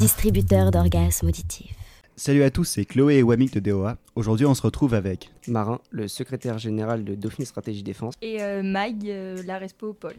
distributeur d'orgasmes auditifs. Salut à tous, c'est Chloé et Wamik de DOA. Aujourd'hui, on se retrouve avec Marin, le secrétaire général de Dauphine Stratégie Défense. Et euh, Mag, euh, la Respo Paul,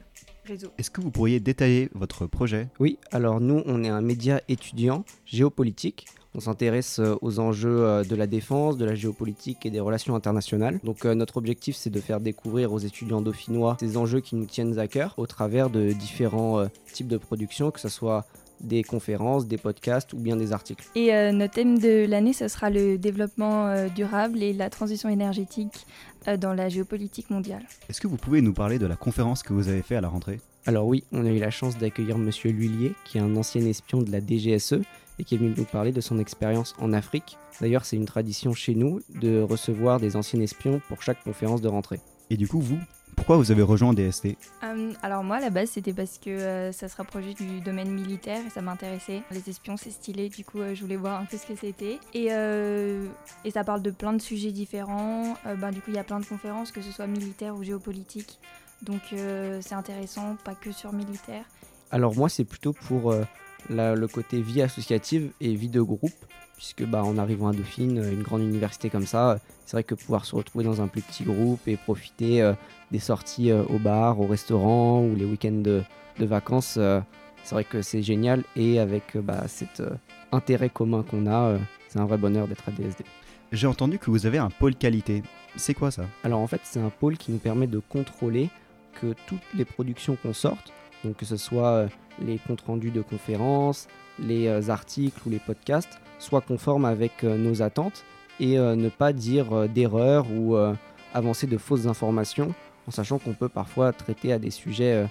réseau. Est-ce que vous pourriez détailler votre projet? Oui, alors nous, on est un média étudiant géopolitique. On s'intéresse euh, aux enjeux euh, de la défense, de la géopolitique et des relations internationales. Donc euh, notre objectif, c'est de faire découvrir aux étudiants dauphinois ces enjeux qui nous tiennent à cœur au travers de différents euh, types de productions, que ce soit des conférences, des podcasts ou bien des articles. Et euh, notre thème de l'année, ce sera le développement euh, durable et la transition énergétique euh, dans la géopolitique mondiale. Est-ce que vous pouvez nous parler de la conférence que vous avez fait à la rentrée? Alors oui, on a eu la chance d'accueillir Monsieur Lhuillier, qui est un ancien espion de la DGSE et qui est venu nous parler de son expérience en Afrique. D'ailleurs, c'est une tradition chez nous de recevoir des anciens espions pour chaque conférence de rentrée. Et du coup, vous, pourquoi vous avez rejoint DST Euh, alors moi, à la base, c'était parce que euh, ça se rapprochait du domaine militaire et ça m'intéressait. Les espions, c'est stylé, du coup, euh, je voulais voir un peu ce que c'était. Et, euh, et ça parle de plein de sujets différents. Euh, ben, du coup, il y a plein de conférences, que ce soit militaire ou géopolitique. Donc euh, c'est intéressant, pas que sur militaire. Alors moi, c'est plutôt pour euh, la- le côté vie associative et vie de groupe, puisque bah, en arrivant à Dauphine, euh, une grande université comme ça, euh, c'est vrai que pouvoir se retrouver dans un plus petit groupe et profiter euh, des sorties euh, au bar, au restaurant ou les week-ends de, de vacances, euh, c'est vrai que c'est génial. Et avec bah, cet intérêt commun qu'on a, c'est un vrai bonheur d'être à DSD. J'ai entendu que vous avez un pôle qualité. C'est quoi ça? Alors en fait, c'est un pôle qui nous permet de contrôler que toutes les productions qu'on sorte, donc que ce soit euh, les comptes rendus de conférences, les euh, articles ou les podcasts, soient conformes avec euh, nos attentes et ne pas dire d'erreurs ou avancer de fausses informations, en sachant qu'on peut parfois traiter à des sujets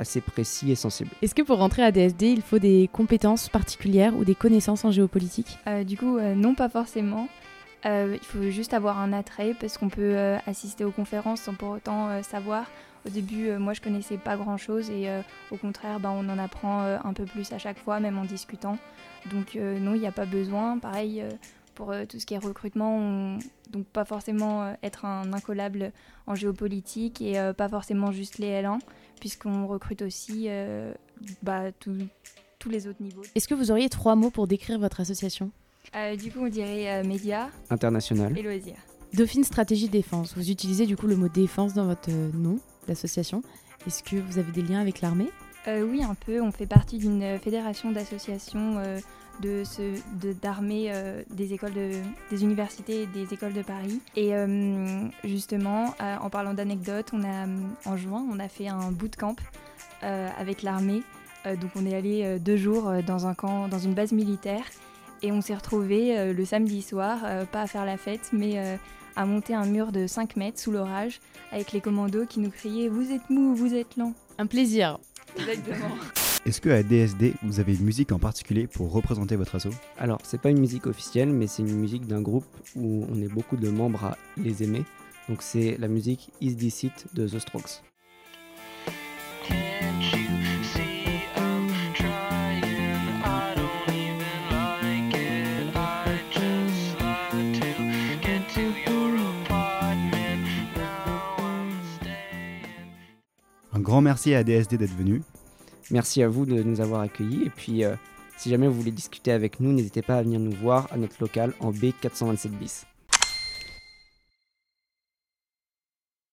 assez précis et sensibles. Est-ce que pour rentrer à DSD, il faut des compétences particulières ou des connaissances en géopolitique? Euh, du coup, euh, non, pas forcément. Euh, il faut juste avoir un attrait parce qu'on peut euh, assister aux conférences sans pour autant euh, savoir. Au début, moi, je connaissais pas grand-chose et au contraire, ben, on en apprend un peu plus à chaque fois, même en discutant. Donc non, il n'y a pas besoin. Pareil pour tout ce qui est recrutement, on- donc pas forcément être un incollable en géopolitique et pas forcément juste les L1, puisqu'on recrute aussi bah, tous les autres niveaux. Est-ce que vous auriez trois mots pour décrire votre association? Euh, du coup, on dirait euh, médias International. et loisirs. Dauphine Stratégie Défense, vous utilisez du coup le mot défense dans votre euh, nom d'association. Est-ce que vous avez des liens avec l'armée? Euh, oui, un peu. On fait partie d'une fédération d'associations euh, de euh, des écoles de, des universités et des écoles de Paris. Et euh, justement, euh, en parlant d'anecdotes, on a en juin, on a fait un bootcamp euh, avec l'armée. Euh, donc on est allé euh, deux jours euh, dans un camp, dans une base militaire, et on s'est retrouvé euh, le samedi soir, euh, pas à faire la fête, mais euh, à monter un mur de 5 mètres sous l'orage, avec les commandos qui nous criaient Vous êtes mou, vous êtes lent. Un plaisir. Exactement. Est-ce que à DSD, vous avez une musique en particulier pour représenter votre asso Alors, c'est pas une musique officielle, mais c'est une musique d'un groupe où on est beaucoup de membres à les aimer. Donc, c'est la musique Is This It de The Strokes. Un grand merci à DSD d'être venu. Merci à vous de nous avoir accueillis. Et puis, euh, si jamais vous voulez discuter avec nous, n'hésitez pas à venir nous voir à notre local en B427 bis.